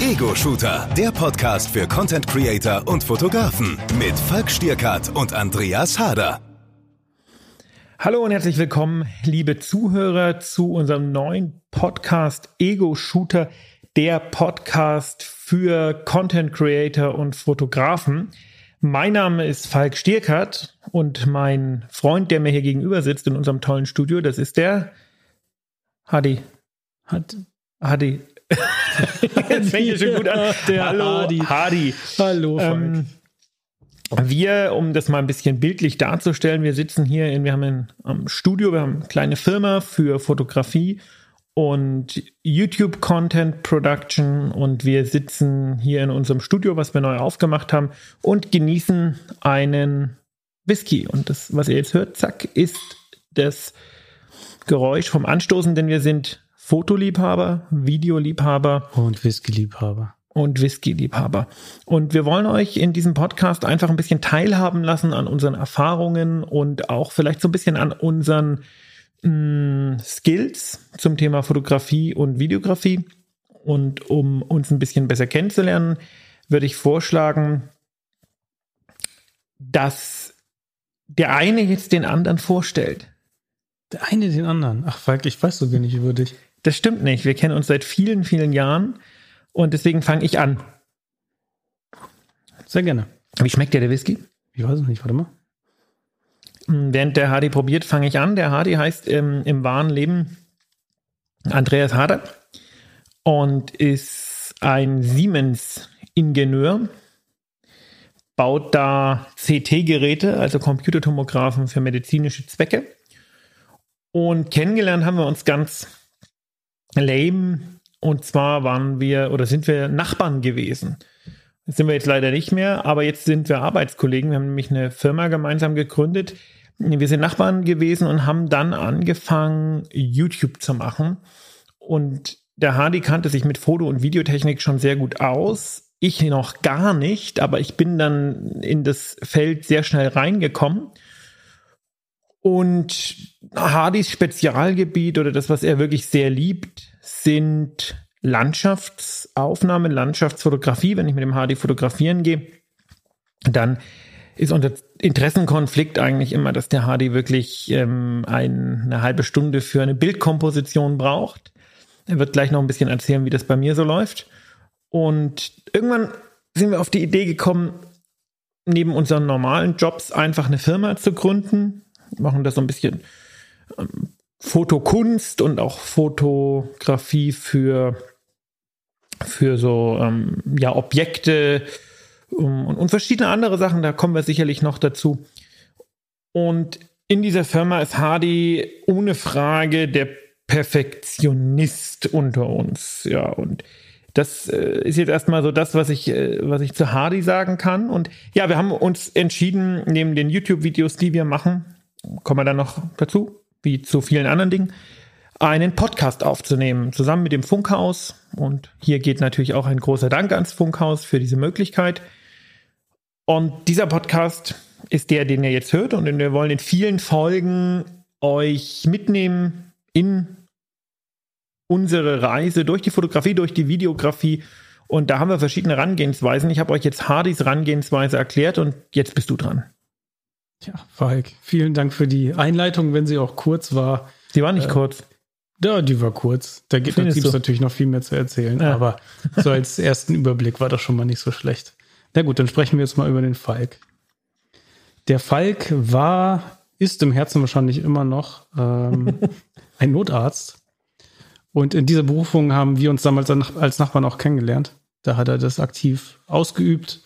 Ego-Shooter, der Podcast für Content Creator und Fotografen mit Falk Stierkart und Andreas Harder. Hallo und herzlich willkommen, liebe Zuhörer, zu unserem neuen Podcast Ego-Shooter, der Podcast für Content Creator und Fotografen. Mein Name ist Falk Stierkart und mein Freund, der mir hier gegenüber sitzt in unserem tollen Studio, das ist der Hadi. Hat, Hadi. Jetzt fängt ihr schon gut an. Der Hallo, Hadi. Hadi. Hallo, Falk. Ähm, wir, um das mal ein bisschen bildlich darzustellen, wir sitzen hier in, wir haben ein, ein Studio, wir haben eine kleine Firma für Fotografie und YouTube Content Production und wir sitzen hier in unserem Studio, was wir neu aufgemacht haben und genießen einen Whisky. Und das, was ihr jetzt hört, zack, ist das Geräusch vom Anstoßen, denn wir sind Fotoliebhaber, Videoliebhaber und Whisky-Liebhaber. Und Whisky-Liebhaber. Und wir wollen euch in diesem Podcast einfach ein bisschen teilhaben lassen an unseren Erfahrungen und auch vielleicht so ein bisschen an unseren mh, mm, Skills zum Thema Fotografie und Videografie. Und um uns ein bisschen besser kennenzulernen, würde ich vorschlagen, dass der eine jetzt den anderen vorstellt. Der eine den anderen. Ach, Falk, ich weiß so wenig über dich. Das stimmt nicht. Wir kennen uns seit vielen, vielen Jahren und deswegen fange ich an. Sehr gerne. Wie schmeckt dir der Whisky? Ich weiß es nicht, warte mal. Hm, während der Hardy probiert, fange ich an. Der Hardy heißt im, im wahren Leben Andreas Harder und ist ein Siemens-Ingenieur, baut da CT-Geräte, also Computertomographen für medizinische Zwecke. Und kennengelernt haben wir uns ganz lame. Und zwar waren wir oder sind wir Nachbarn gewesen. Das sind wir jetzt leider nicht mehr, aber jetzt sind wir Arbeitskollegen. Wir haben nämlich eine Firma gemeinsam gegründet. Wir sind Nachbarn gewesen und haben dann angefangen, YouTube zu machen. Und der Hardy kannte sich mit Foto- und Videotechnik schon sehr gut aus. Ich noch gar nicht, aber ich bin dann in das Feld sehr schnell reingekommen und Hardys Spezialgebiet oder das, was er wirklich sehr liebt, sind Landschaftsaufnahmen, Landschaftsfotografie. Wenn ich mit dem Hardy fotografieren gehe, dann ist unser Interessenkonflikt eigentlich immer, dass der Hardy wirklich ähm, ein, eine halbe Stunde für eine Bildkomposition braucht. Er wird gleich noch ein bisschen erzählen, wie das bei mir so läuft. Und irgendwann sind wir auf die Idee gekommen, neben unseren normalen Jobs einfach eine Firma zu gründen, machen das so ein bisschen ähm, Fotokunst und auch Fotografie für, für so ähm, ja, Objekte und, und verschiedene andere Sachen. Da kommen wir sicherlich noch dazu. Und in dieser Firma ist Hardy ohne Frage der Perfektionist unter uns. Ja, und das äh, ist jetzt erstmal so das, was ich, äh, was ich zu Hardy sagen kann. Und ja, wir haben uns entschieden, neben den YouTube-Videos, die wir machen, kommen wir dann noch dazu, wie zu vielen anderen Dingen, einen Podcast aufzunehmen, zusammen mit dem Funkhaus. Und hier geht natürlich auch ein großer Dank ans Funkhaus für diese Möglichkeit. Und dieser Podcast ist der, den ihr jetzt hört. Und wir wollen in vielen Folgen euch mitnehmen in unsere Reise durch die Fotografie, durch die Videografie. Und da haben wir verschiedene Herangehensweisen. Ich habe euch jetzt Hardys Herangehensweise erklärt und jetzt bist du dran. Ja, Falk, vielen Dank für die Einleitung, wenn sie auch kurz war. Sie war nicht äh, kurz. Ja, die war kurz. Da gibt es so. natürlich noch viel mehr zu erzählen, ja. aber so als ersten Überblick war das schon mal nicht so schlecht. Na gut, dann sprechen wir jetzt mal über den Falk. Der Falk war, ist im Herzen wahrscheinlich immer noch ähm, ein Notarzt. Und in dieser Berufung haben wir uns damals als Nachbarn auch kennengelernt. Da hat er das aktiv ausgeübt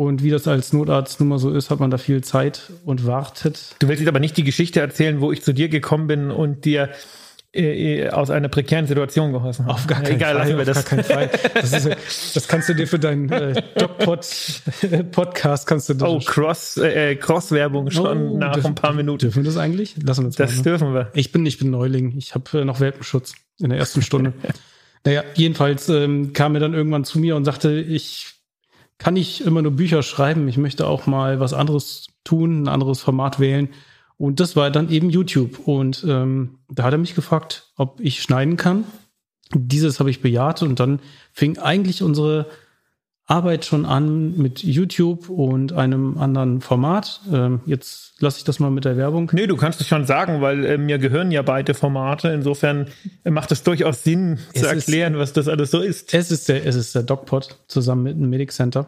und wie das als Notarzt nun mal so ist, hat man da viel Zeit und wartet. Du willst jetzt aber nicht die Geschichte erzählen, wo ich zu dir gekommen bin und dir äh, äh aus einer prekären Situation geholfen habe. Auf gar keinen Egal, Fall. Auf das. gar keinen Fall. Das, ist, das, kannst du dir für deinen äh, DocPod-Podcast kannst du Oh, Cross, äh, Cross-Werbung schon oh, nach dürfen, ein paar Minuten. Dürfen wir das eigentlich? Lassen wir uns Das mal, ne? dürfen wir. Ich bin, ich bin Neuling. Ich habe äh, noch Welpenschutz in der ersten Stunde. naja, jedenfalls ähm, kam er dann irgendwann zu mir und sagte, ich kann ich immer nur Bücher schreiben. Ich möchte auch mal was anderes tun, ein anderes Format wählen. Und das war dann eben YouTube. Und ähm, da hat er mich gefragt, ob ich schneiden kann. dieses habe ich bejaht und dann fing eigentlich unsere Arbeit schon an mit YouTube und einem anderen Format. Ähm, jetzt lasse ich das mal mit der Werbung. Nee, du kannst es schon sagen, weil äh, mir gehören ja beide Formate. Insofern äh, macht es durchaus Sinn es zu erklären, ist, was das alles so ist. Es ist der, es ist der DocPod zusammen mit dem Medic Center.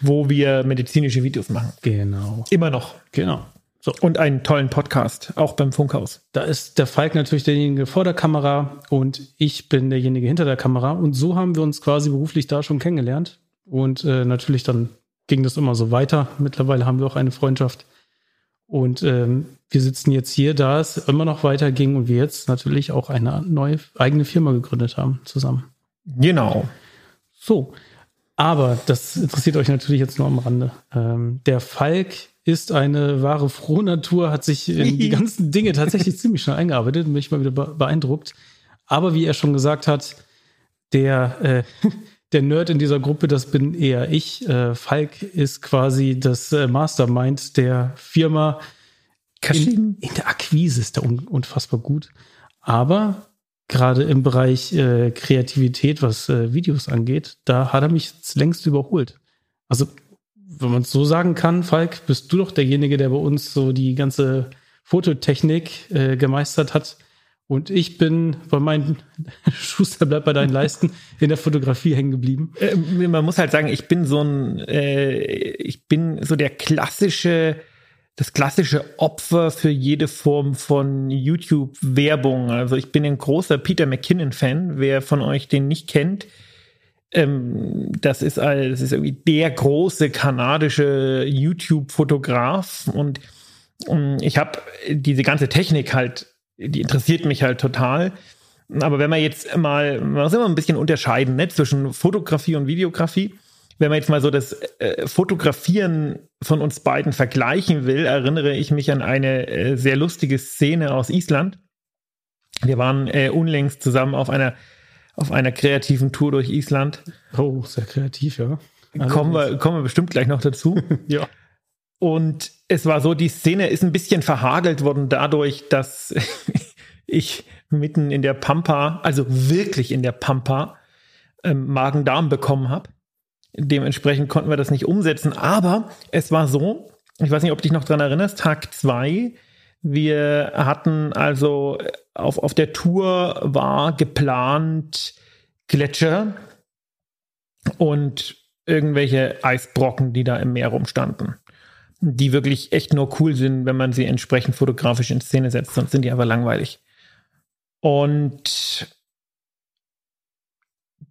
Wo wir medizinische Videos machen. Genau. Immer noch. Genau. So. Und einen tollen Podcast, auch beim Funkhaus. Da ist der Falk natürlich derjenige vor der Kamera und ich bin derjenige hinter der Kamera. Und so haben wir uns quasi beruflich da schon kennengelernt. Und äh, natürlich dann ging das immer so weiter. Mittlerweile haben wir auch eine Freundschaft. Und ähm, wir sitzen jetzt hier, da es immer noch weiterging und wir jetzt natürlich auch eine neue eigene Firma gegründet haben zusammen. Genau. So. Aber das interessiert euch natürlich jetzt nur am Rande. Ähm, der Falk ist eine wahre Frohnatur, hat sich in die ganzen Dinge tatsächlich ziemlich schnell eingearbeitet, bin ich mal wieder beeindruckt. Aber wie er schon gesagt hat, der äh, der Nerd in dieser Gruppe, das bin eher ich. Äh, Falk ist quasi das äh, Mastermind der Firma. In, in, der Akquise ist er un, unfassbar gut. Aber gerade im Bereich äh, Kreativität, was äh, Videos angeht, da hat er mich längst überholt. Also, wenn man es so sagen kann, Falk, bist du doch derjenige, der bei uns so die ganze Fototechnik äh, gemeistert hat. Und ich bin bei meinen Schuster bleibt bei deinen Leisten in der Fotografie hängen geblieben. Äh, man muss halt sagen, ich bin so ein, äh, ich bin so der klassische, das klassische Opfer für jede Form von YouTube-Werbung. Also ich bin ein großer Peter McKinnon-Fan. Wer von euch den nicht kennt, ähm, das ist, das ist irgendwie der große kanadische YouTube-Fotograf und ähm, ich habe diese ganze Technik halt die interessiert mich halt total. Aber wenn man jetzt mal, man muss immer ein bisschen unterscheiden ne, zwischen Fotografie und Videografie. Wenn man jetzt mal so das äh, Fotografieren von uns beiden vergleichen will, erinnere ich mich an eine äh, sehr lustige Szene aus Island. Wir waren äh, unlängst zusammen auf einer, auf einer kreativen Tour durch Island. Oh, sehr kreativ, ja. Kommen wir, kommen wir bestimmt gleich noch dazu. ja. Und es war so, die Szene ist ein bisschen verhagelt worden dadurch, dass ich mitten in der Pampa, also wirklich in der Pampa, ähm, Magen-Darm bekommen habe. Dementsprechend konnten wir das nicht umsetzen. Aber es war so, ich weiß nicht, ob du dich noch dran erinnerst, Tag zwei. Wir hatten also auf, auf der Tour war geplant Gletscher und irgendwelche Eisbrocken, die da im Meer rumstanden die wirklich echt nur cool sind, wenn man sie entsprechend fotografisch in Szene setzt, sonst sind die einfach langweilig. Und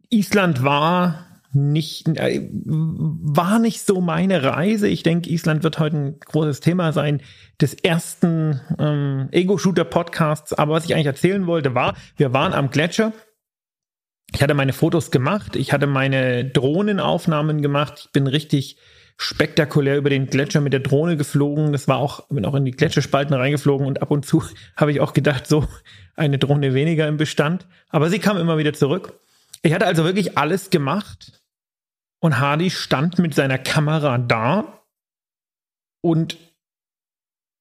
Island war nicht, äh, war nicht so meine Reise. Ich denke, Island wird heute ein großes Thema sein des ersten ähm, Ego-Shooter-Podcasts. Aber was ich eigentlich erzählen wollte, war, wir waren am Gletscher. Ich hatte meine Fotos gemacht, ich hatte meine Drohnenaufnahmen gemacht. Ich bin richtig spektakulär über den Gletscher mit der Drohne geflogen. Das war auch, bin auch in die Gletscherspalten reingeflogen und ab und zu habe ich auch gedacht, so eine Drohne weniger im Bestand. Aber sie kam immer wieder zurück. Ich hatte also wirklich alles gemacht und Hardy stand mit seiner Kamera da und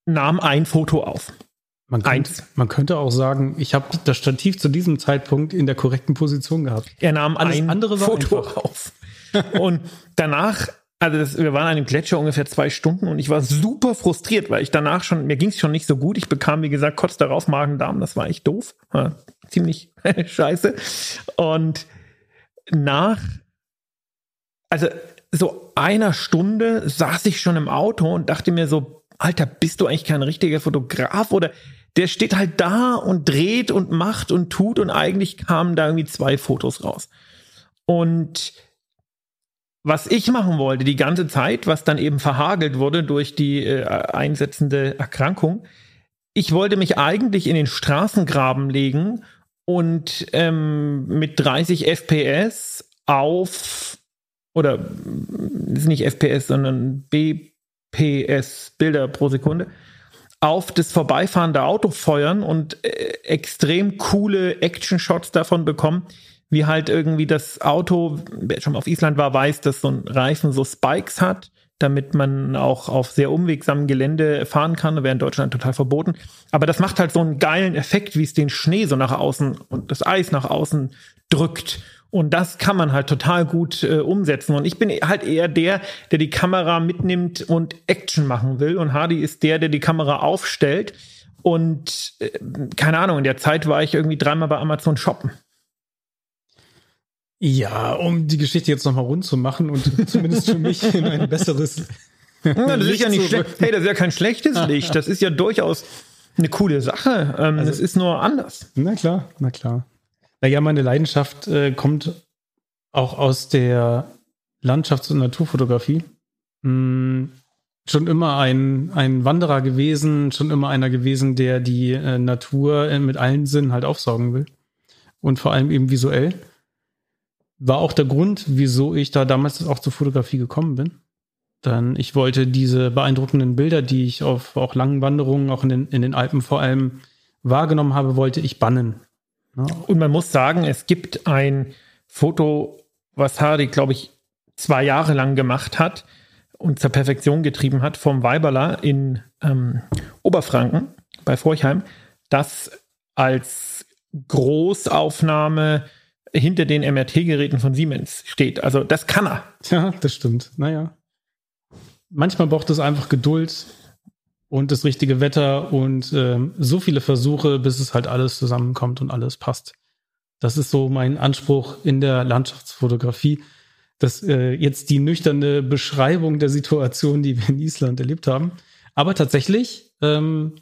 nahm ein Foto auf. Man könnte, man könnte auch sagen, ich habe das Stativ zu diesem Zeitpunkt in der korrekten Position gehabt. Er nahm alles ein andere Foto einfach. auf. und danach also das, wir waren an dem Gletscher ungefähr zwei Stunden und ich war super frustriert, weil ich danach schon, mir ging es schon nicht so gut. Ich bekam, wie gesagt, kurz darauf Magen-Darm, das war echt doof. Ja, ziemlich scheiße. Und nach, also so einer Stunde saß ich schon im Auto und dachte mir so, Alter, bist du eigentlich kein richtiger Fotograf oder der steht halt da und dreht und macht und tut und eigentlich kamen da irgendwie zwei Fotos raus. Und was ich machen wollte die ganze Zeit, was dann eben verhagelt wurde durch die äh, einsetzende Erkrankung, ich wollte mich eigentlich in den Straßengraben legen und ähm, mit 30 FPS auf oder ist nicht FPS, sondern BPS Bilder pro Sekunde auf das vorbeifahrende Auto feuern und äh, extrem coole Action-Shots davon bekommen, wie halt irgendwie das Auto, wer schon mal auf Island war, weiß, dass so ein Reifen so Spikes hat, damit man auch auf sehr umwegsamem Gelände fahren kann. Wäre in Deutschland total verboten. Aber das macht halt so einen geilen Effekt, wie es den Schnee so nach außen und das Eis nach außen drückt. Und das kann man halt total gut äh, umsetzen. Und ich bin halt eher der, der die Kamera mitnimmt und Action machen will. Und Hardy ist der, der die Kamera aufstellt. Und äh, keine Ahnung, in der Zeit war ich irgendwie dreimal bei Amazon shoppen. Ja, um die Geschichte jetzt nochmal rund zu machen und zumindest für mich in ein besseres. Ja, das ist ja nicht schlecht. Hey, das ist ja kein schlechtes Licht. Das ist ja durchaus eine coole Sache. Ähm, also, das ist nur anders. Na klar, na klar. Naja, meine Leidenschaft äh, kommt auch aus der Landschafts- und Naturfotografie. Hm, schon immer ein, ein Wanderer gewesen, schon immer einer gewesen, der die äh, Natur äh, mit allen Sinnen halt aufsaugen will. Und vor allem eben visuell war auch der Grund, wieso ich da damals auch zur Fotografie gekommen bin. Dann ich wollte diese beeindruckenden Bilder, die ich auf auch langen Wanderungen, auch in den, in den Alpen vor allem wahrgenommen habe, wollte ich bannen. Ja. Und man muss sagen, es gibt ein Foto, was Hardy, glaube ich, zwei Jahre lang gemacht hat und zur Perfektion getrieben hat, vom Weiberler in ähm, Oberfranken bei Forchheim, das als Großaufnahme hinter den MRT-Geräten von Siemens steht. Also das kann er. Ja, das stimmt. Naja. Manchmal braucht es einfach Geduld und das richtige Wetter und äh, so viele Versuche, bis es halt alles zusammenkommt und alles passt. Das ist so mein Anspruch in der Landschaftsfotografie. dass äh, jetzt die nüchterne Beschreibung der Situation, die wir in Island erlebt haben. Aber tatsächlich ähm,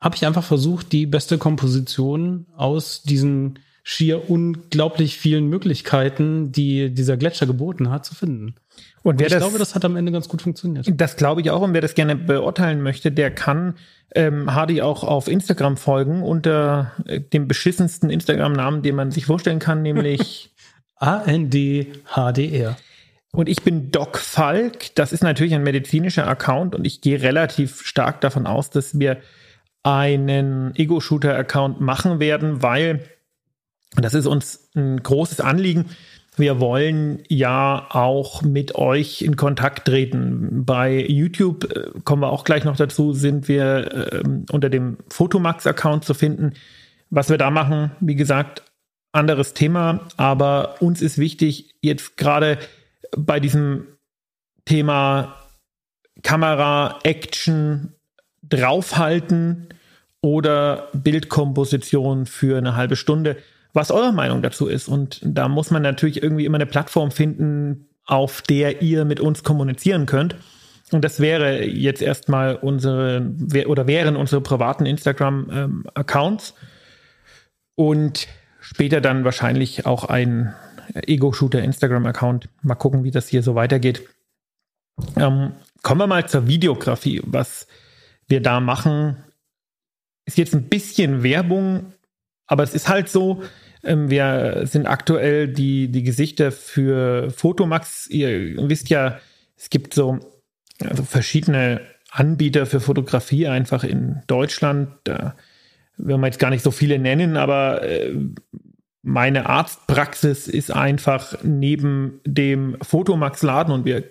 habe ich einfach versucht, die beste Komposition aus diesen schier unglaublich vielen Möglichkeiten, die dieser Gletscher geboten hat, zu finden. Und wer ich das, glaube, das hat am Ende ganz gut funktioniert. Das glaube ich auch. Und wer das gerne beurteilen möchte, der kann ähm, Hardy auch auf Instagram folgen unter äh, dem beschissensten Instagram-Namen, den man sich vorstellen kann, nämlich ANDHDR. Und ich bin Doc Falk. Das ist natürlich ein medizinischer Account und ich gehe relativ stark davon aus, dass wir einen Ego-Shooter-Account machen werden, weil und das ist uns ein großes Anliegen. Wir wollen ja auch mit euch in Kontakt treten. Bei YouTube äh, kommen wir auch gleich noch dazu, sind wir äh, unter dem Fotomax-Account zu finden. Was wir da machen, wie gesagt, anderes Thema, aber uns ist wichtig, jetzt gerade bei diesem Thema Kamera, Action, draufhalten oder Bildkomposition für eine halbe Stunde was eure Meinung dazu ist. Und da muss man natürlich irgendwie immer eine Plattform finden, auf der ihr mit uns kommunizieren könnt. Und das wäre jetzt erstmal unsere oder wären unsere privaten Instagram-Accounts. und später dann wahrscheinlich auch ein Ego-Shooter Instagram-Account. Mal gucken, wie das hier so weitergeht. Ähm, kommen wir mal zur Videografie. Was wir da machen, ist jetzt ein bisschen Werbung, aber es ist halt so, ähm, wir sind aktuell die, die Gesichter für Fotomax. Ihr wisst ja, es gibt so also verschiedene Anbieter für Fotografie einfach in Deutschland. Da will man jetzt gar nicht so viele nennen, aber äh, meine Arztpraxis ist einfach neben dem Fotomax-Laden und wir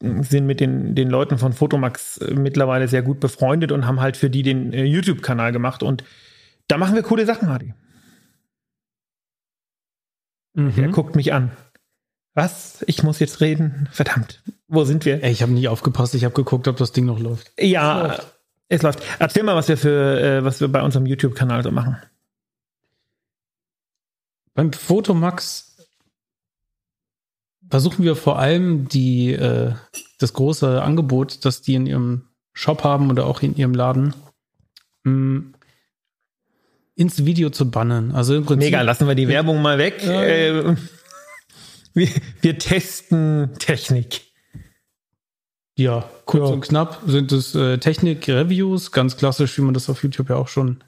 sind mit den, den Leuten von Fotomax mittlerweile sehr gut befreundet und haben halt für die den äh, YouTube-Kanal gemacht. Und da machen wir coole Sachen, Hardy. Mhm. Er guckt mich an. Was? Ich muss jetzt reden? Verdammt. Wo sind wir? Ey, ich habe nie aufgepasst. Ich habe geguckt, ob das Ding noch läuft. Ja, es läuft. es läuft. Erzähl mal, was wir für, äh, was wir bei unserem YouTube-Kanal so machen. Beim Fotomax versuchen wir vor allem die, äh, das große Angebot, das die in ihrem Shop haben oder auch in ihrem Laden, mh, mm, ins Video zu bannen. Also im Prinzip. Mega, lassen wir die Werbung mal weg. Ja. Äh, wir, wir, testen Technik. Ja, kurz ja. und knapp sind es äh, Technik-Reviews, ganz klassisch, wie man das auf YouTube ja auch schon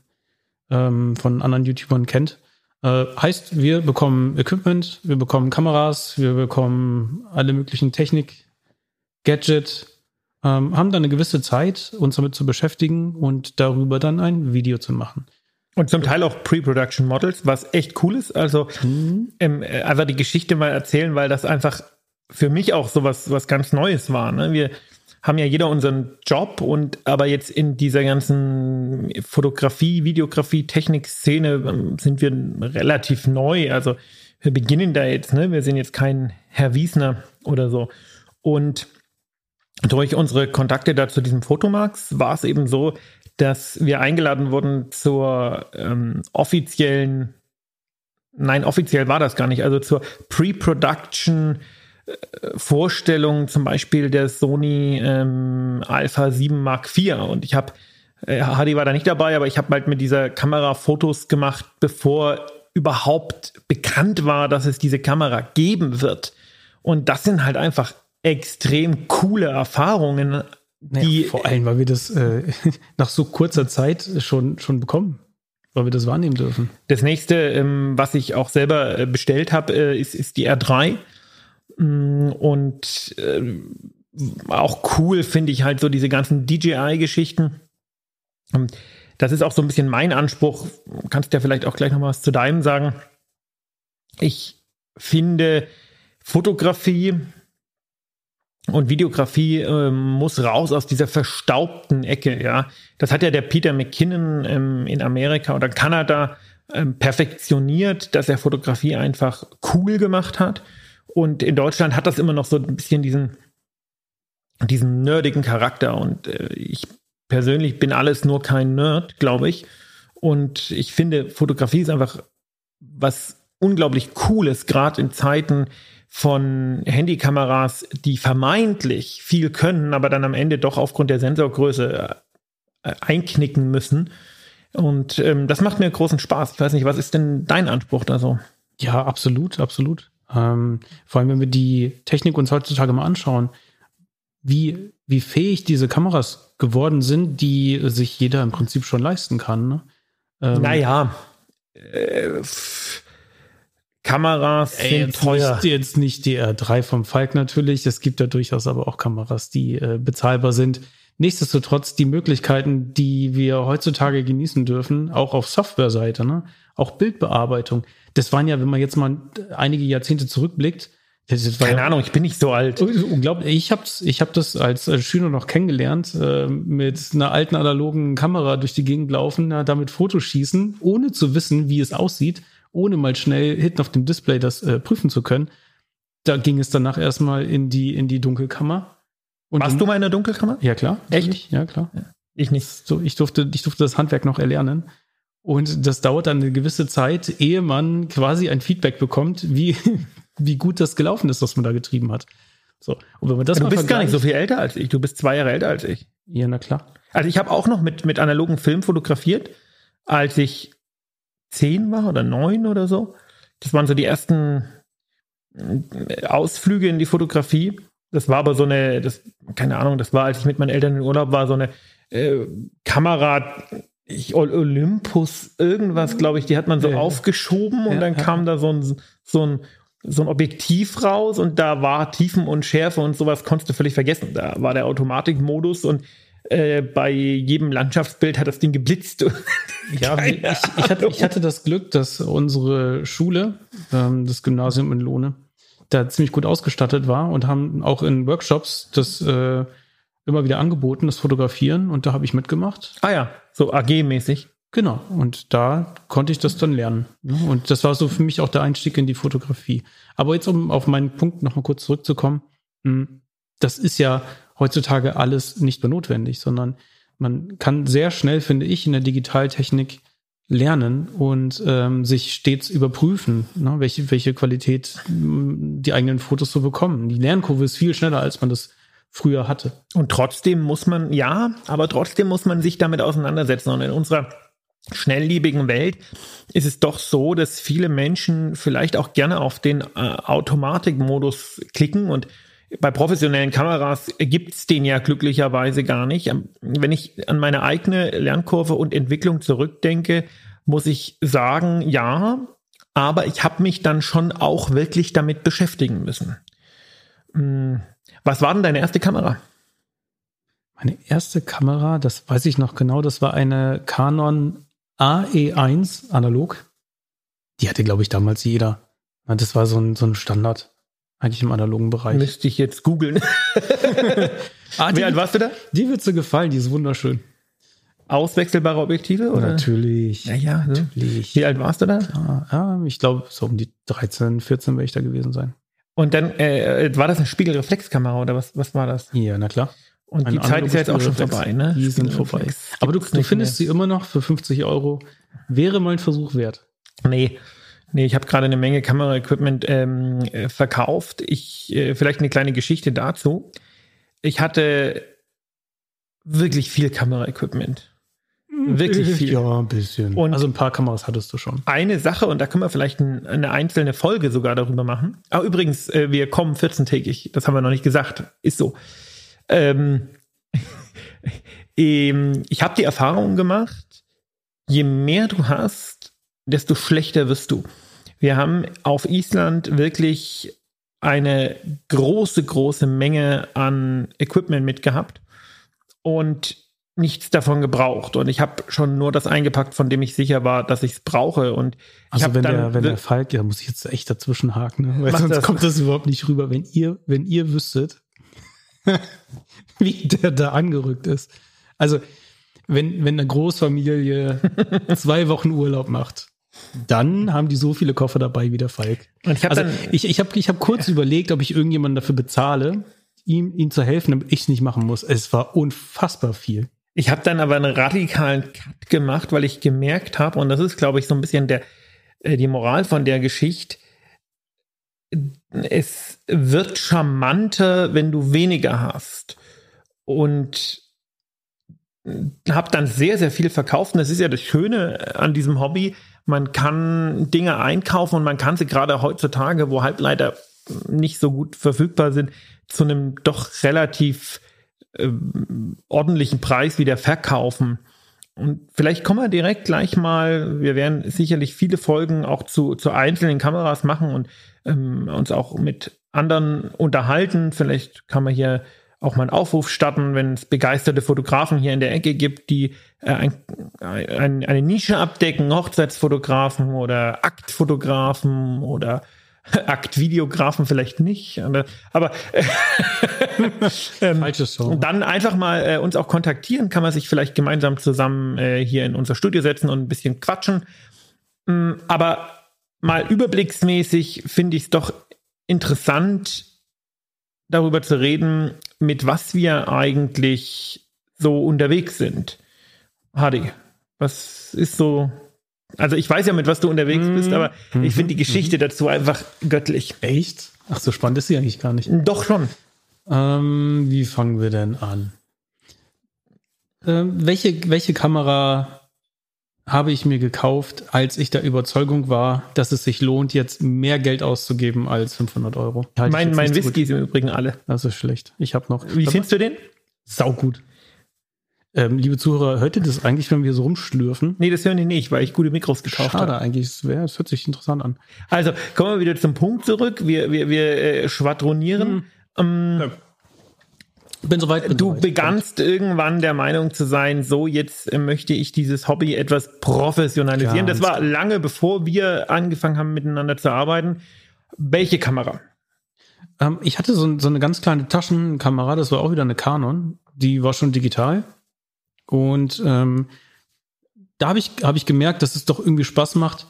ähm, von anderen YouTubern kennt. Äh, heißt, wir bekommen Equipment, wir bekommen Kameras, wir bekommen alle möglichen Technik, Gadget, ähm, haben dann eine gewisse Zeit, uns damit zu beschäftigen und darüber dann ein Video zu machen. Und zum Teil auch Pre-Production Models, was echt cool ist. Also mhm. ähm, äh, einfach die Geschichte mal erzählen, weil das einfach für mich auch so was, was ganz Neues war. Ne? Wir haben ja jeder unseren Job und aber jetzt in dieser ganzen Fotografie, Videografie, Technik-Szene ähm, sind wir relativ neu. Also wir beginnen da jetzt, ne? Wir sind jetzt kein Herr Wiesner oder so. Und durch unsere Kontakte da zu diesem Fotomax war es eben so, dass wir eingeladen wurden zur ähm, offiziellen, nein, offiziell war das gar nicht, also zur Pre-Production äh, Vorstellung zum Beispiel der Sony ähm, Alpha 7 Mark IV und ich habe äh, Hadi war da nicht dabei, aber ich habe halt mit dieser Kamera Fotos gemacht, bevor überhaupt bekannt war, dass es diese Kamera geben wird. Und das sind halt einfach extrem coole Erfahrungen, naja, vor allem, weil wir das äh, nach so kurzer Zeit schon, schon bekommen, weil wir das wahrnehmen dürfen. Das nächste, ähm, was ich auch selber äh, bestellt habe, äh, ist, ist die R3. Mm, und äh, auch cool finde ich halt so diese ganzen DJI-Geschichten. Ähm, das ist auch so ein bisschen mein Anspruch. Kannst ja vielleicht auch gleich noch was zu deinem sagen. Ich finde Fotografie und Videografie äh, muss raus aus dieser verstaubten Ecke, ja. Das hat ja der Peter McKinnon ähm, in Amerika oder Kanada ähm, perfektioniert, dass er Fotografie einfach cool gemacht hat. Und in Deutschland hat das immer noch so ein bisschen diesen, diesen nerdigen Charakter. Und äh, ich persönlich bin alles nur kein Nerd, glaube ich. Und ich finde, Fotografie ist einfach was unglaublich Cooles, gerade in Zeiten, von Handykameras, die vermeintlich viel können, aber dann am Ende doch aufgrund der Sensorgröße äh, einknicken müssen. Und ähm, das macht mir großen Spaß. Ich weiß nicht, was ist denn dein Anspruch da so? Ja, absolut, absolut. Ähm, vor allem, wenn wir die Technik uns heutzutage mal anschauen, wie, wie fähig diese Kameras geworden sind, die sich jeder im Prinzip schon leisten kann. Ne? Ähm, naja, äh, Kameras Ey, sind teuer. Nicht, jetzt nicht die R3 vom Falk natürlich. Es gibt da durchaus aber auch Kameras, die äh, bezahlbar sind. Nichtsdestotrotz die Möglichkeiten, die wir heutzutage genießen dürfen, auch auf Softwareseite, ne? auch Bildbearbeitung. Das waren ja, wenn man jetzt mal einige Jahrzehnte zurückblickt, keine ja, Ahnung, ich bin nicht so alt. Unglaublich. Ich habe ich hab das als Schüler noch kennengelernt, äh, mit einer alten analogen Kamera durch die Gegend laufen, damit Fotos schießen, ohne zu wissen, wie es aussieht ohne mal schnell hinten auf dem Display das äh, prüfen zu können. Da ging es danach erstmal in die, in die Dunkelkammer. Und Warst du mal in der Dunkelkammer? Ja, klar. Echt? Ja, klar. Ja. Ich nicht. So, ich durfte, ich durfte das Handwerk noch erlernen. Und das dauert dann eine gewisse Zeit, ehe man quasi ein Feedback bekommt, wie, wie gut das gelaufen ist, was man da getrieben hat. So. Und wenn man das ja, du bist gar nicht so viel älter als ich. Du bist zwei Jahre älter als ich. Ja, na klar. Also ich habe auch noch mit, mit analogen Film fotografiert, als ich zehn war oder neun oder so. Das waren so die ersten äh, Ausflüge in die Fotografie. Das war aber so eine, das, keine Ahnung, das war, als ich mit meinen Eltern in Urlaub war, so eine äh, Kamera, ich, Olympus, irgendwas, glaube ich, die hat man so ja, aufgeschoben und ja, dann ja. kam da so ein, so ein so ein Objektiv raus und da war Tiefen und Schärfe und sowas konntest du völlig vergessen. Da war der Automatikmodus und äh, bei jedem Landschaftsbild hat das Ding geblitzt. ja, ich, ich, hatte, ich, hatte, das Glück, dass unsere Schule, ähm, das Gymnasium in Lohne, da ziemlich gut ausgestattet war und haben auch in Workshops das äh, immer wieder angeboten, das Fotografieren und da habe ich mitgemacht. Ah ja, so AG-mäßig. Genau, und da konnte ich das dann lernen. Und das war so für mich auch der Einstieg in die Fotografie. Aber jetzt, um auf meinen Punkt nochmal kurz zurückzukommen, hm, das ist ja heutzutage alles nicht mehr notwendig, sondern man kann sehr schnell, finde ich, in der Digitaltechnik lernen und ähm, sich stets überprüfen, ne, welche, welche Qualität mm, die eigenen Fotos so bekommen. Die Lernkurve ist viel schneller, als man das früher hatte. Und trotzdem muss man, ja, aber trotzdem muss man sich damit auseinandersetzen. Und in unserer schnelllebigen Welt ist es doch so, dass viele Menschen vielleicht auch gerne auf den äh, Automatikmodus klicken und bei professionellen Kameras gibt es den ja glücklicherweise gar nicht. Ähm, wenn ich an meine eigene Lernkurve und Entwicklung zurückdenke, muss ich sagen, ja, aber ich habe mich dann schon auch wirklich damit beschäftigen müssen. Hm, was war denn deine erste Kamera? Meine erste Kamera, das weiß ich noch genau, das war eine Canon AE1 analog. Die hatte, glaube ich, damals jeder. Das war so ein, so ein Standard. Eigentlich im analogen Bereich. Müsste ich jetzt googeln. ah, Wie alt warst du da? Die wird dir gefallen, die ist wunderschön. Auswechselbare Objektive? Oder? Natürlich. Ja, ja, natürlich. Wie alt warst du da? Ja, ja ich glaube, so um die 13, 14 werde ich da gewesen sein. Und dann, äh, war das eine Spiegelreflexkamera oder was, was war das? Ja, na klar. Und Eine die Zeit ist ja jetzt auch schon vorbei, ne? Die sind vorbei. Aber du, du findest sie immer noch für 50 Euro. Wäre mal ein Versuch wert. Nee. Nee, ich habe gerade eine Menge Kameraequipment ähm, äh, verkauft. Ich, äh, vielleicht eine kleine Geschichte dazu. Ich hatte wirklich viel Kameraequipment. Wirklich viel. Ja, ein bisschen. Und also ein paar Kameras hattest du schon. Eine Sache, und da können wir vielleicht ein, eine einzelne Folge sogar darüber machen. Aber übrigens, äh, wir kommen 14-tägig. Das haben wir noch nicht gesagt. Ist so. Ähm, ähm, ich habe die Erfahrung gemacht, je mehr du hast, desto schlechter wirst du. Wir haben auf Island wirklich eine große, große Menge an Equipment mitgehabt und nichts davon gebraucht. Und ich habe schon nur das eingepackt, von dem ich sicher war, dass ich es brauche. Und also wenn der, wenn der Falk, ja, muss ich jetzt echt dazwischen haken, ne? weil sonst das. kommt das überhaupt nicht rüber. Wenn ihr, wenn ihr wüsstet, wie der da angerückt ist. Also, wenn, wenn eine Großfamilie zwei Wochen Urlaub macht, dann haben die so viele Koffer dabei wie der Falk. Und ich habe also, ich, ich hab, ich hab kurz überlegt, ob ich irgendjemanden dafür bezahle, ihm, ihm zu helfen, damit ich es nicht machen muss. Es war unfassbar viel. Ich habe dann aber einen radikalen Cut gemacht, weil ich gemerkt habe, und das ist, glaube ich, so ein bisschen der, äh, die Moral von der Geschichte, es wird charmanter, wenn du weniger hast. Und habe dann sehr, sehr viel verkauft. Und das ist ja das Schöne an diesem Hobby. Man kann Dinge einkaufen und man kann sie gerade heutzutage, wo Halbleiter nicht so gut verfügbar sind, zu einem doch relativ äh, ordentlichen Preis wieder verkaufen. Und vielleicht kommen wir direkt gleich mal, wir werden sicherlich viele Folgen auch zu, zu einzelnen Kameras machen und ähm, uns auch mit anderen unterhalten. Vielleicht kann man hier auch mal einen Aufruf starten, wenn es begeisterte Fotografen hier in der Ecke gibt, die äh, ein, ein, eine Nische abdecken, Hochzeitsfotografen oder Aktfotografen oder Aktvideografen vielleicht nicht, aber, aber äh, ähm, dann einfach mal äh, uns auch kontaktieren, kann man sich vielleicht gemeinsam zusammen äh, hier in unser Studio setzen und ein bisschen quatschen. Ähm, aber mal überblicksmäßig finde ich es doch interessant, darüber zu reden, mit was wir eigentlich so unterwegs sind. Hadi, was ist so. Also ich weiß ja, mit was du unterwegs bist, mhm. aber mhm. ich finde die Geschichte mhm. dazu einfach göttlich. Echt? Ach, so spannend ist sie eigentlich gar nicht. Doch schon. Ähm, wie fangen wir denn an? Ähm, welche, welche Kamera habe ich mir gekauft, als ich der Überzeugung war, dass es sich lohnt, jetzt mehr Geld auszugeben als 500 Euro. Halt mein mein Whisky ist im Übrigen alle. Das ist schlecht. Ich habe noch. Wie findest du den? Sau gut. Ähm, liebe Zuhörer, hört ihr das eigentlich, wenn wir so rumschlürfen? Nee, das hören die nicht, weil ich gute Mikros gekauft habe. Schade eigentlich, es hört sich interessant an. Also, kommen wir wieder zum Punkt zurück. Wir, wir, wir äh, schwadronieren. Hm. Ähm, ja bin soweit. Bin du soweit. begannst irgendwann der Meinung zu sein, so jetzt äh, möchte ich dieses Hobby etwas professionalisieren. Ganz das war lange bevor wir angefangen haben, miteinander zu arbeiten. Welche Kamera? Ähm, ich hatte so, so, eine ganz kleine Taschenkamera, das war auch wieder eine Canon. Die war schon digital. Und ähm, da habe ich, hab ich gemerkt, dass es doch irgendwie Spaß macht,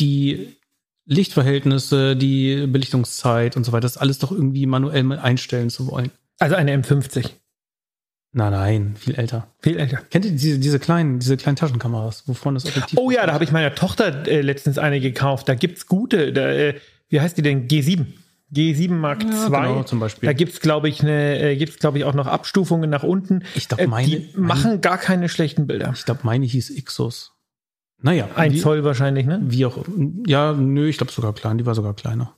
die Lichtverhältnisse, die Belichtungszeit und so weiter, das alles doch irgendwie manuell einstellen zu wollen. Also eine M50. Nein, nein, viel älter. Viel älter. Kennt ihr diese, diese kleinen, diese kleinen Taschenkameras, wovon das Objektiv? Oh ja, da habe ich meiner Tochter äh, letztens eine gekauft. Da gibt's gute. Da, äh, wie heißt die denn? G7. G7 Mark II. Ja, genau, zum Beispiel. Da gibt's glaube ich äh, gibt's glaube ich auch noch Abstufungen nach unten. Ich glaube meine, die machen gar keine schlechten Bilder. Ich glaube meine hieß Ixos. Naja, ein wie, Zoll wahrscheinlich, ne? Wie auch, ja, nö, ich glaube sogar klein. Die war sogar kleiner.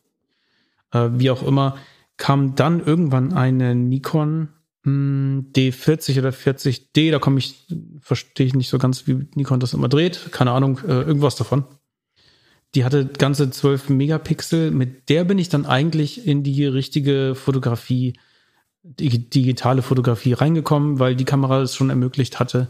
Äh, wie auch immer kam dann irgendwann eine Nikon hm, D40 oder 40D, da komme ich, verstehe ich nicht so ganz, wie Nikon das immer dreht, keine Ahnung, äh, irgendwas davon. Die hatte ganze 12 Megapixel, mit der bin ich dann eigentlich in die richtige Fotografie, die digitale Fotografie reingekommen, weil die Kamera es schon ermöglicht hatte,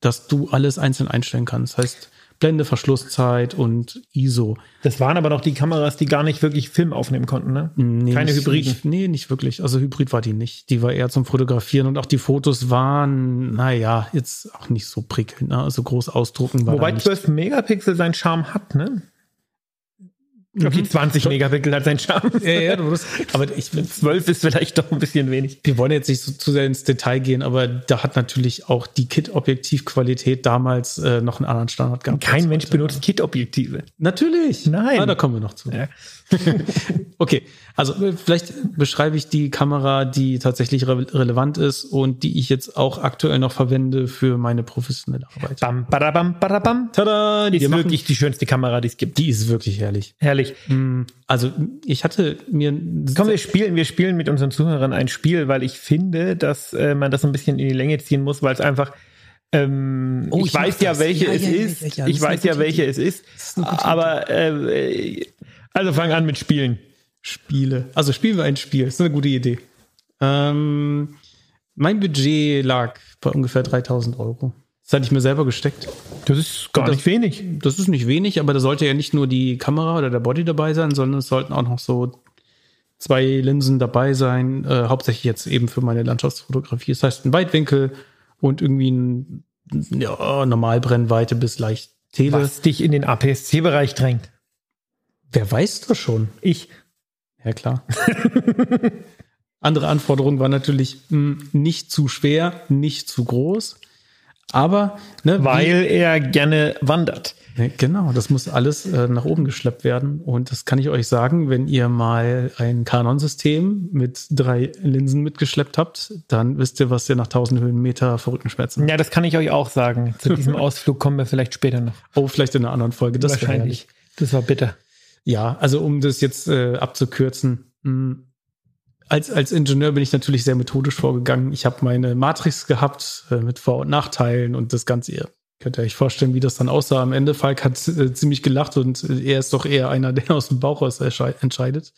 dass du alles einzeln einstellen kannst. Das heißt, Blende, Verschlusszeit und ISO. Das waren aber noch die Kameras, die gar nicht wirklich Film aufnehmen konnten, ne? Nee, Keine nicht, Hybriden. Nicht, nee, nicht wirklich. Also Hybrid war die nicht. Die war eher zum Fotografieren und auch die Fotos waren, naja, jetzt auch nicht so prickelnd, ne? also groß ausdrucken war Wobei da nicht. 12 Megapixel seinen Charme hat, ne? Okay, 20 Megapixel hat seinen Charme. Ja, ja, du musst, aber ich, 12 ist vielleicht doch ein bisschen wenig. wir wollen jetzt nicht so zu sehr ins Detail gehen, aber da hat natürlich auch die Kit-Objektivqualität damals äh, noch einen anderen Standard gehabt. Kein Mensch heute. benutzt Kit-Objektive. Natürlich. Nein. Ah, da kommen wir noch zu. Ja. Okay, also äh, vielleicht beschreibe ich die Kamera, die tatsächlich re relevant ist und die ich jetzt auch aktuell noch verwende für meine professionelle Arbeit. Bam, badabam, badabam. Tada! Ist Wir machen, wirklich die schönste Kamera, die es gibt. die ist wirklich herrlich. Herrlich. Also ich hatte mir Komm, wir spielen, wir spielen mit unseren Zuhörern ein Spiel, weil ich finde, dass äh, man das so ein bisschen in die Länge ziehen muss, weil es einfach ähm, Oh, ich, ich weiß ja, welche Ja, es ja, ist. ja, ich ist weiß ja, welche Idee. es ist. ist Aber äh, also fang an mit Spielen. Spiele. Also spielen wir ein Spiel. Ist eine gute Idee. Ähm, mein Budget lag bei ungefähr 3000 Euro. Das hatte ich mir selber gesteckt. Das ist gar das- nicht wenig. Das ist nicht wenig, aber da sollte ja nicht nur die Kamera oder der Body dabei sein, sondern es sollten auch noch so zwei Linsen dabei sein, äh, hauptsächlich jetzt eben für meine Landschaftsfotografie. Das heißt, ein Weitwinkel und irgendwie ein ja, Normalbrennweite bis leicht Tele. Was dich in den APS-C-Bereich drängt. Wer weiß das schon? Ich. Ja, klar. Andere Anforderung war natürlich mh, nicht zu schwer, nicht zu groß. Aber, ne, Weil er gerne wandert. wie, ne, genau, das muss alles äh, nach oben geschleppt werden. Und das kann ich euch sagen, wenn ihr mal ein Canon-System mit drei Linsen mitgeschleppt habt, dann wisst ihr, was ihr nach 1000 Höhenmeter vor Rückenschmerzen habt. Ja, das kann ich euch auch sagen. Zu diesem Ausflug kommen wir vielleicht später noch. Oh, vielleicht in einer anderen Folge. Das wäre herrlich. Das war bitter. Ja, also um das jetzt äh, abzukürzen, mh, als, als Ingenieur bin ich natürlich sehr methodisch vorgegangen. Ich habe meine Matrix gehabt äh, mit Vor- und Nachteilen und das Ganze. Ihr könnt ihr euch vorstellen, wie das dann aussah. Am Ende Falk hat äh, ziemlich gelacht und äh, er ist doch eher einer, der aus dem Bauch raus entscheidet.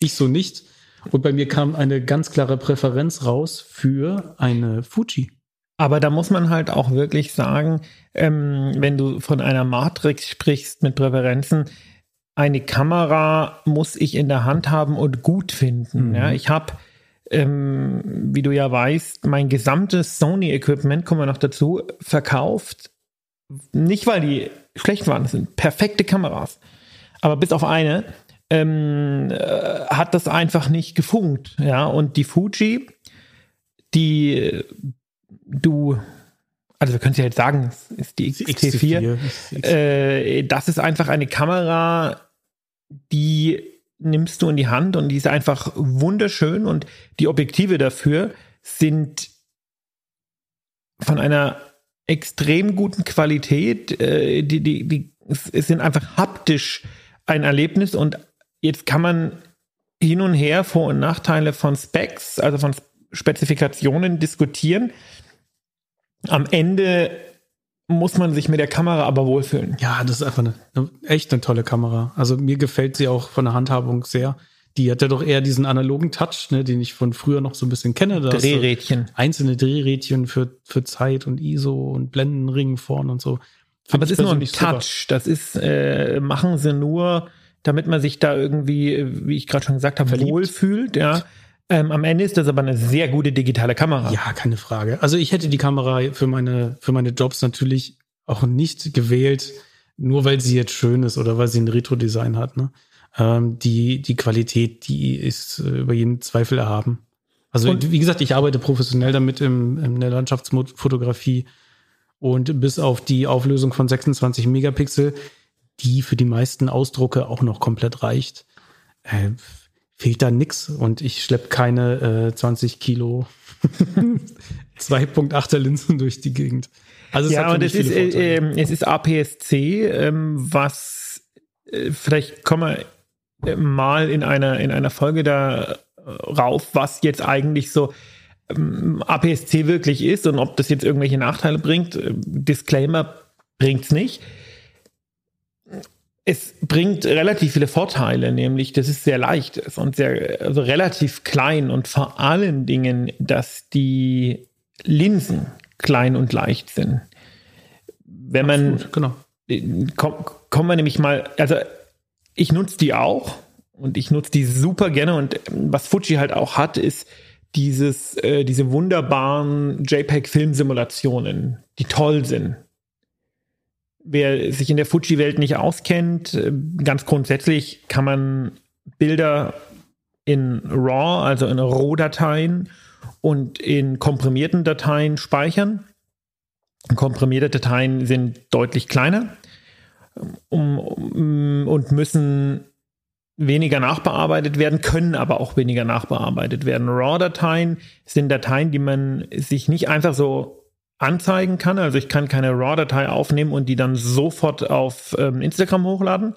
Ich so nicht. Und bei mir kam eine ganz klare Präferenz raus für eine Fuji. Aber da muss man halt auch wirklich sagen, ähm, wenn du von einer Matrix sprichst mit Präferenzen, eine Kamera muss ich in der Hand haben und gut finden. Mhm. Ja, ich habe, ähm, wie du ja weißt, mein gesamtes Sony-Equipment, kommen wir noch dazu, verkauft. Nicht, weil die schlecht waren, das sind perfekte Kameras. Aber bis auf eine ähm, äh, hat das einfach nicht gefunkt. Ja, und die Fuji, die du, also wir können es ja jetzt sagen, es ist die XT4. Äh, das ist einfach eine Kamera, die nimmst du in die Hand und die ist einfach wunderschön und die Objektive dafür sind von einer extrem guten Qualität. Äh, die, die, die, sind einfach haptisch ein Erlebnis und jetzt kann man hin und her Vor- und Nachteile von Specs, also von Spezifikationen diskutieren. Am Ende muss man sich mit der Kamera aber wohlfühlen. Ja, das ist einfach eine, eine echt eine tolle Kamera. Also mir gefällt sie auch von der Handhabung sehr. Die hat ja doch eher diesen analogen Touch, ne, den ich von früher noch so ein bisschen kenne. Da Drehrädchen. Einzelne Drehrädchen für, für Zeit und ISO und Blendenring vorn und so. Find Aber es ist nur ein persönlich super. Touch. Das ist, äh, machen sie nur, damit man sich da irgendwie, wie ich gerade schon gesagt habe, Verliebt. wohlfühlt. Ja. Ähm, am Ende ist das aber eine sehr gute digitale Kamera. Ja, keine Frage. Also ich hätte die Kamera für meine, für meine Jobs natürlich auch nicht gewählt, nur weil sie jetzt schön ist oder weil sie ein Retro-Design hat. Ne? Ähm, die, die Qualität, die ist äh, über jeden Zweifel erhaben. Also Und- wie gesagt, ich arbeite professionell damit im, in der Landschaftsfotografie und bis auf die Auflösung von 26 Megapixel, die für die meisten Ausdrucke auch noch komplett reicht, äh, fehlt da nix und ich schlepp keine äh, 20 Kilo 2.8er Linsen durch die Gegend. Also ja, für und mich es ist, äh, ähm, es ist APS-C, ähm, was äh, vielleicht kommen wir äh, mal in einer, in einer Folge da äh, rauf, was jetzt eigentlich so ähm, APS-C wirklich ist und ob das jetzt irgendwelche Nachteile bringt. Äh, Disclaimer bringt's nicht. Es bringt relativ viele Vorteile, nämlich, dass es sehr leicht ist und sehr, also relativ klein und vor allen Dingen, dass die Linsen klein und leicht sind. Wenn man, Absolut, genau. kommen komm wir nämlich mal, also ich nutze die auch und ich nutze die super gerne und ähm, was Fuji halt auch hat, ist dieses, äh, diese wunderbaren JPEG-Filmsimulationen, die toll sind. Wer sich in der Fuji-Welt nicht auskennt, äh, ganz grundsätzlich kann man Bilder in RAW, also in RAW-Dateien und in komprimierten Dateien speichern. Komprimierte Dateien sind deutlich kleiner um, um, und müssen weniger nachbearbeitet werden, können aber auch weniger nachbearbeitet werden. RAW-Dateien sind Dateien, die man sich nicht einfach so anzeigen kann. Also ich kann keine RAW-Datei aufnehmen und die dann sofort auf ähm, Instagram hochladen.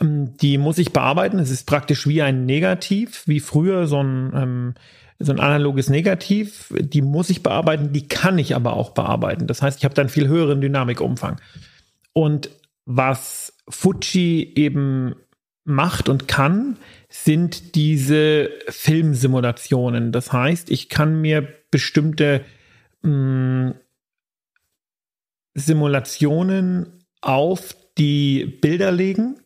Ähm, die muss ich bearbeiten. Es ist praktisch wie ein Negativ, wie früher so ein, ähm, so ein analoges Negativ. Die muss ich bearbeiten, die kann ich aber auch bearbeiten. Das heißt, ich habe dann viel höheren Dynamikumfang. Und was Fuji eben macht und kann, sind diese Filmsimulationen. Das heißt, ich kann mir bestimmte mh, mm, Simulationen auf die Bilder legen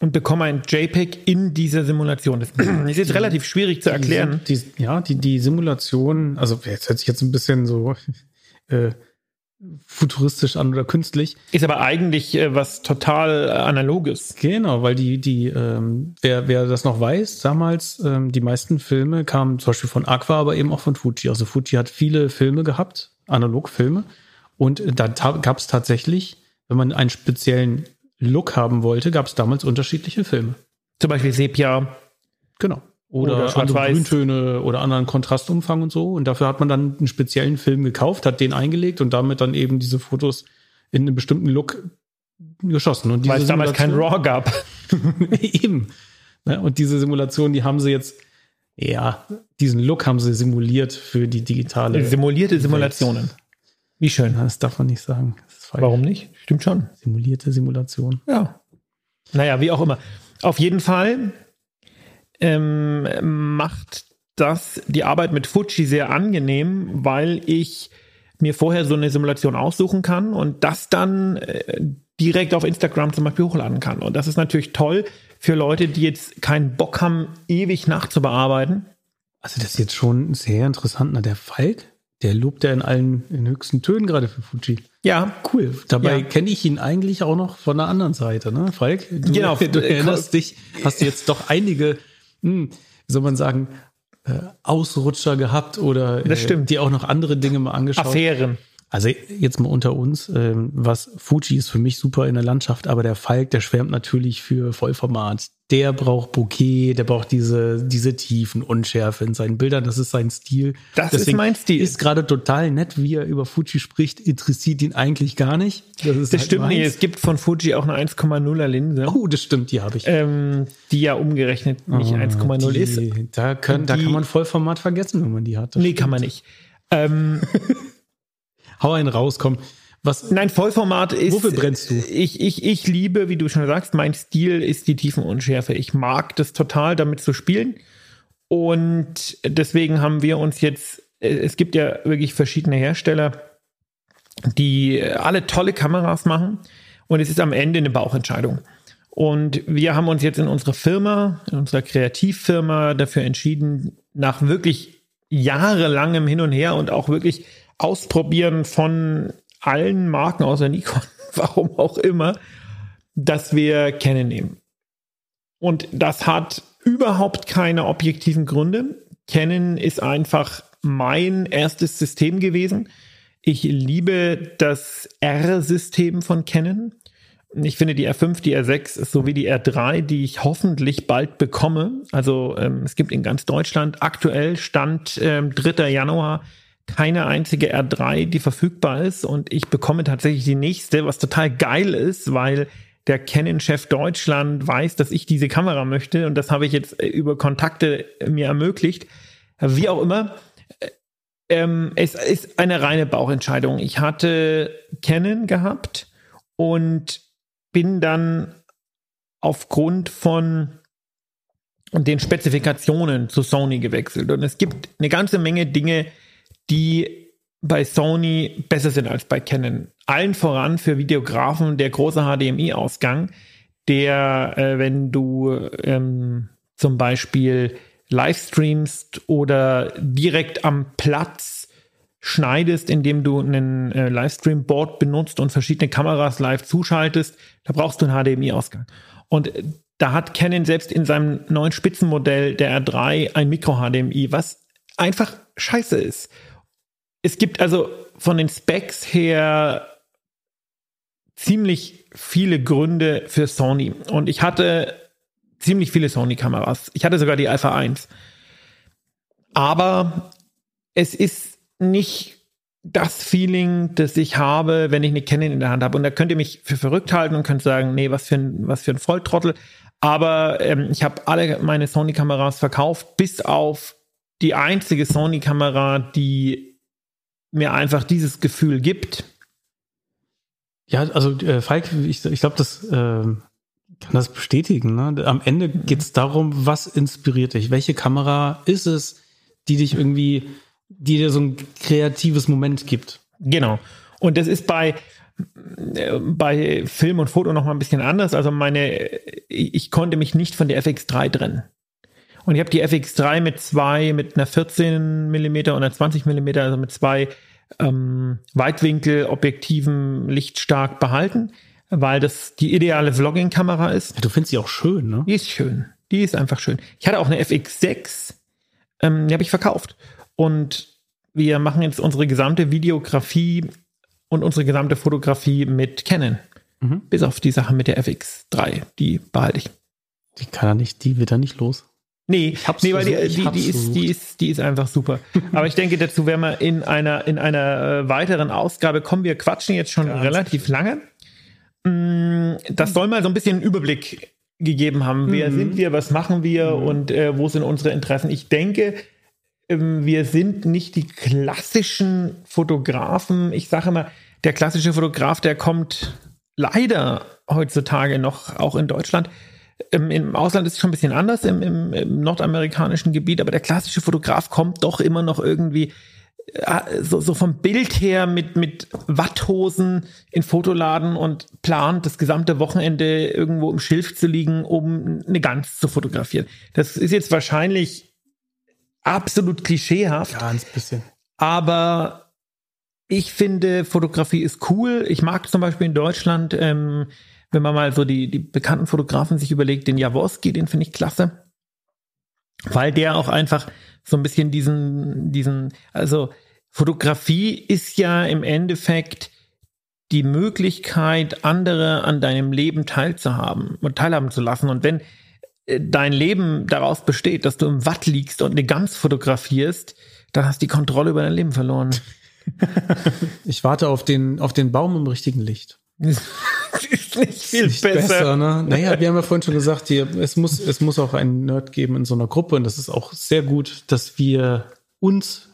und bekomme ein JPEG in dieser Simulation. Das ist jetzt relativ schwierig zu erklären. Die, die, ja, die, die Simulation, also jetzt hört sich jetzt ein bisschen so äh, futuristisch an oder künstlich. Ist aber eigentlich äh, was total äh, analoges. Genau, weil die, die, ähm, wer, wer das noch weiß, damals, ähm, die meisten Filme kamen zum Beispiel von Aqua, aber eben auch von Fuji. Also Fuji hat viele Filme gehabt, Analogfilme. Und da gab es tatsächlich, wenn man einen speziellen Look haben wollte, gab es damals unterschiedliche Filme. Zum Beispiel Sepia. Genau oder, oder andere Grüntöne oder anderen Kontrastumfang und so. Und dafür hat man dann einen speziellen Film gekauft, hat den eingelegt und damit dann eben diese Fotos in einem bestimmten Look geschossen. Und Weil es damals kein RAW gab. eben. Ne, und diese Simulation, die haben sie jetzt, ja, diesen Look haben sie simuliert für die digitale. Simulierte Simulationen. Welt. Wie schön. Das darf man nicht sagen. Warum nicht? Stimmt schon. Simulierte Simulation. Ja. Naja, wie auch immer. Auf jeden Fall ähm, macht das die Arbeit mit Fuji sehr angenehm, weil ich mir vorher so eine Simulation aussuchen kann und das dann äh, direkt auf Instagram zum Beispiel hochladen kann. Und das ist natürlich toll für Leute, die jetzt keinen Bock haben, ewig nachzubearbeiten. Also das ist jetzt schon sehr interessant. Na, der Falk, der lobt ja in allen in höchsten Tönen gerade für Fuji. Ja, cool. Dabei ja. kenne ich ihn eigentlich auch noch von der anderen Seite, ne? Falk, du, genau. du erinnerst dich, hast jetzt doch einige hm, wie soll man sagen, äh, Ausrutscher gehabt oder. Äh, die auch noch andere Dinge mal angeschaut. Affären. Also jetzt mal unter uns, ähm, was Fuji ist für mich super in der Landschaft, aber der Falk, der schwärmt natürlich für Vollformat. Der braucht Bouquet, der braucht diese, diese Tiefen, Unschärfe in seinen Bildern. Das ist sein Stil. Das Deswegen ist mein Stil. Ist gerade total nett, wie er über Fuji spricht. Interessiert ihn eigentlich gar nicht. Das, das halt stimmt nicht. Es gibt von Fuji auch eine 1,0er Linse. Oh, das stimmt, die habe ich. Ähm, die ja umgerechnet nicht oh, 1,0 ist. Da, können, da kann man Vollformat vergessen, wenn man die hat. Das nee, stimmt. kann man nicht. Ähm, Hau einen raus, komm. Was, Nein, Vollformat ist. Wofür brennst du? Ich, ich, ich liebe, wie du schon sagst, mein Stil ist die Tiefenunschärfe. Ich mag das total, damit zu spielen. Und deswegen haben wir uns jetzt, es gibt ja wirklich verschiedene Hersteller, die alle tolle Kameras machen. Und es ist am Ende eine Bauchentscheidung. Und wir haben uns jetzt in unserer Firma, in unserer Kreativfirma dafür entschieden, nach wirklich jahrelangem Hin und Her und auch wirklich Ausprobieren von allen Marken außer Nikon, warum auch immer, dass wir Canon nehmen. Und das hat überhaupt keine objektiven Gründe. Canon ist einfach mein erstes System gewesen. Ich liebe das R-System von Canon. Ich finde die R5, die R6 sowie die R3, die ich hoffentlich bald bekomme. Also ähm, es gibt in ganz Deutschland aktuell Stand ähm, 3. Januar keine einzige R3, die verfügbar ist und ich bekomme tatsächlich die nächste, was total geil ist, weil der Canon-Chef Deutschland weiß, dass ich diese Kamera möchte und das habe ich jetzt äh, über Kontakte mir ermöglicht. Wie auch immer, äh, ähm, es ist eine reine Bauchentscheidung. Ich hatte Canon gehabt und bin dann aufgrund von den Spezifikationen zu Sony gewechselt. Und es gibt eine ganze Menge Dinge, die bei Sony besser sind als bei Canon. allen voran für Videografen der große HDMI-Ausgang, der, äh, wenn du ähm, zum Beispiel livestreamst oder direkt am Platz schneidest, indem du einen äh, Livestream-Board benutzt und verschiedene Kameras live zuschaltest, da brauchst du einen HDMI-Ausgang. Und da hat Canon selbst in seinem neuen Spitzenmodell der R3 ein Micro-HDMI, was einfach scheiße ist. Es gibt also von den Specs her ziemlich viele Gründe für Sony. Und ich hatte ziemlich viele Sony-Kameras. Ich hatte sogar die Alpha 1. Aber es ist nicht das Feeling, das ich habe, wenn ich eine Canon in der Hand habe. Und da könnt ihr mich für verrückt halten und könnt sagen, nee, was für ein, was für ein Volltrottel. Aber ähm, ich habe alle meine Sony-Kameras verkauft, bis auf die einzige Sony-Kamera, die mir einfach dieses Gefühl gibt. Ja, also äh, Falk, ich, ich glaube, das äh, kann das bestätigen. Ne? Am Ende geht es darum, was inspiriert dich? Welche Kamera ist es, die dich irgendwie, die dir so ein kreatives Moment gibt? Genau. Und das ist bei bei Film und Foto noch mal ein bisschen anders. Also meine, ich konnte mich nicht von der FX3 trennen. Und ich habe die FX3 mit zwei, mit einer 14 mm und einer 20 mm, also mit zwei ähm, Weitwinkelobjektiven lichtstark behalten, weil das die ideale Vlogging-Kamera ist. Ja, du findest sie auch schön, ne? Die ist schön. Die ist einfach schön. Ich hatte auch eine FX6, ähm, die habe ich verkauft. Und wir machen jetzt unsere gesamte Videografie und unsere gesamte Fotografie mit Canon. Mhm. Bis auf die Sache mit der FX3, die behalte ich. Die kann er nicht, die wird er nicht los. Nee, ich hab's nee weil die, die, die, ist, die, ist, die ist einfach super. Aber ich denke, dazu werden wir in einer, in einer äh, weiteren Ausgabe kommen. Wir quatschen jetzt schon ja, relativ lange. Mm, das soll mal so ein bisschen einen Überblick gegeben haben. Wer mhm. sind wir, was machen wir mhm. und äh, wo sind unsere Interessen? Ich denke, ähm, wir sind nicht die klassischen Fotografen. Ich sage immer, der klassische Fotograf, der kommt leider heutzutage noch auch in Deutschland. Im, Im, Ausland ist es schon ein bisschen anders, im, im, im, nordamerikanischen Gebiet, aber der klassische Fotograf kommt doch immer noch irgendwie äh, so, so vom Bild her mit, mit Watthosen in Fotoladen und plant, das gesamte Wochenende irgendwo im Schilf zu liegen, um eine Gans zu fotografieren. Das ist jetzt wahrscheinlich absolut klischeehaft. Ganz bisschen. Aber ich finde, Fotografie ist cool. Ich mag zum Beispiel in Deutschland, ähm, wenn man mal so die, die bekannten Fotografen sich überlegt, den Jaworski, den finde ich klasse. Weil der auch einfach so ein bisschen diesen, diesen, also Fotografie ist ja im Endeffekt die Möglichkeit, andere an deinem Leben teilzuhaben und teilhaben zu lassen. Und wenn äh, dein Leben daraus besteht, dass du im Watt liegst und eine Gans fotografierst, dann hast du die Kontrolle über dein Leben verloren. ich warte auf den, auf den Baum im richtigen Licht. ist nicht viel ist nicht besser. besser ne? Naja, wir haben ja vorhin schon gesagt, hier, es, muss, es muss auch einen Nerd geben in so einer Gruppe und das ist auch sehr gut, dass wir uns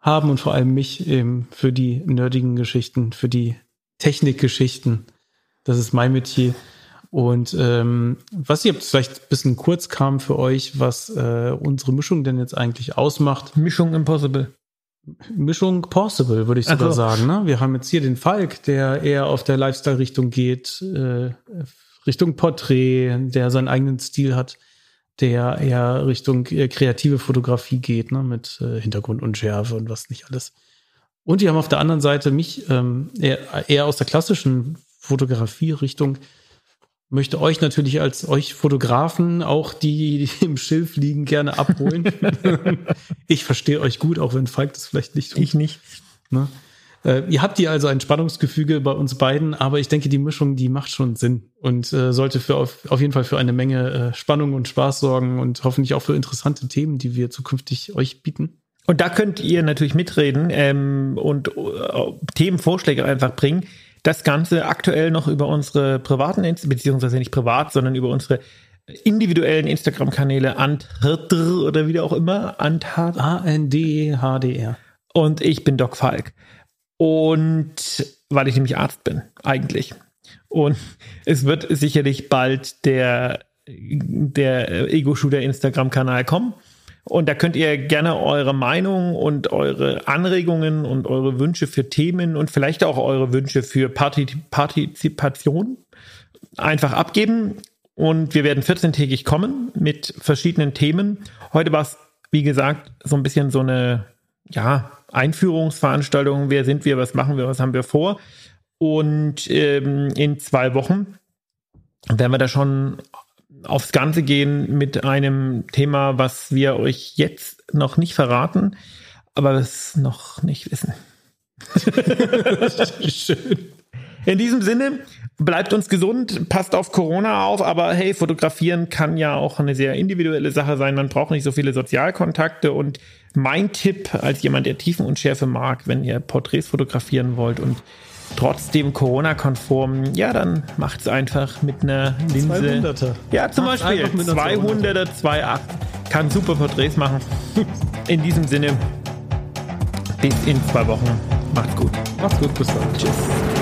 haben und vor allem mich eben für die nerdigen Geschichten, für die Technikgeschichten. Das ist mein Metier. Und ähm, was jetzt vielleicht ein bisschen kurz kam für euch, was äh, unsere Mischung denn jetzt eigentlich ausmacht. Mischung Impossible. Mischung Possible, würde ich sogar so. sagen. Ne? Wir haben jetzt hier den Falk, der eher auf der Lifestyle-Richtung geht, äh, Richtung Porträt, der seinen eigenen Stil hat, der eher Richtung äh, kreative Fotografie geht, ne? mit äh, Hintergrund und Schärfe und was nicht alles. Und die haben auf der anderen Seite mich ähm, eher, eher aus der klassischen Fotografie-Richtung möchte euch natürlich als euch Fotografen auch die, die im Schilf liegen gerne abholen. ich verstehe euch gut, auch wenn Falk das vielleicht nicht tut. Ich nicht. Ne? Äh, ihr habt hier also ein Spannungsgefüge bei uns beiden, aber ich denke, die Mischung, die macht schon Sinn und äh, sollte für auf, auf jeden Fall für eine Menge äh, Spannung und Spaß sorgen und hoffentlich auch für interessante Themen, die wir zukünftig euch bieten. Und da könnt ihr natürlich mitreden ähm, und äh, Themenvorschläge einfach bringen. Das Ganze aktuell noch über unsere privaten, beziehungsweise nicht privat, sondern über unsere individuellen Instagram-Kanäle Antrdr oder wie auch immer. A-N-D-H-D-R. Und ich bin Doc Falk. Und weil ich nämlich Arzt bin, eigentlich. Und es wird sicherlich bald der, der Ego-Shooter Instagram-Kanal kommen, Und da könnt ihr gerne eure Meinung und eure Anregungen und eure Wünsche für Themen und vielleicht auch eure Wünsche für Partizipation einfach abgeben. Und wir werden 14-tägig kommen mit verschiedenen Themen. Heute war es, wie gesagt, so ein bisschen so eine ja, Einführungsveranstaltung. Wer sind wir? Was machen wir? Was haben wir vor? Und ähm, in zwei Wochen werden wir da schon aufs Ganze gehen mit einem Thema, was wir euch jetzt noch nicht verraten, aber es noch nicht wissen. Schön. In diesem Sinne, bleibt uns gesund, passt auf Corona auf, aber hey, fotografieren kann ja auch eine sehr individuelle Sache sein. Man braucht nicht so viele Sozialkontakte und mein Tipp als jemand, der Tiefenunschärfe mag, wenn ihr Porträts fotografieren wollt und trotzdem Corona-konform, ja, dann macht es einfach mit einer Linse. 200er. Ja, zum Macht's Beispiel 200er, 2.8. Kann super Porträts machen. In diesem Sinne, bis in zwei Wochen. Macht's gut. Macht's gut, bis dann. Tschüss.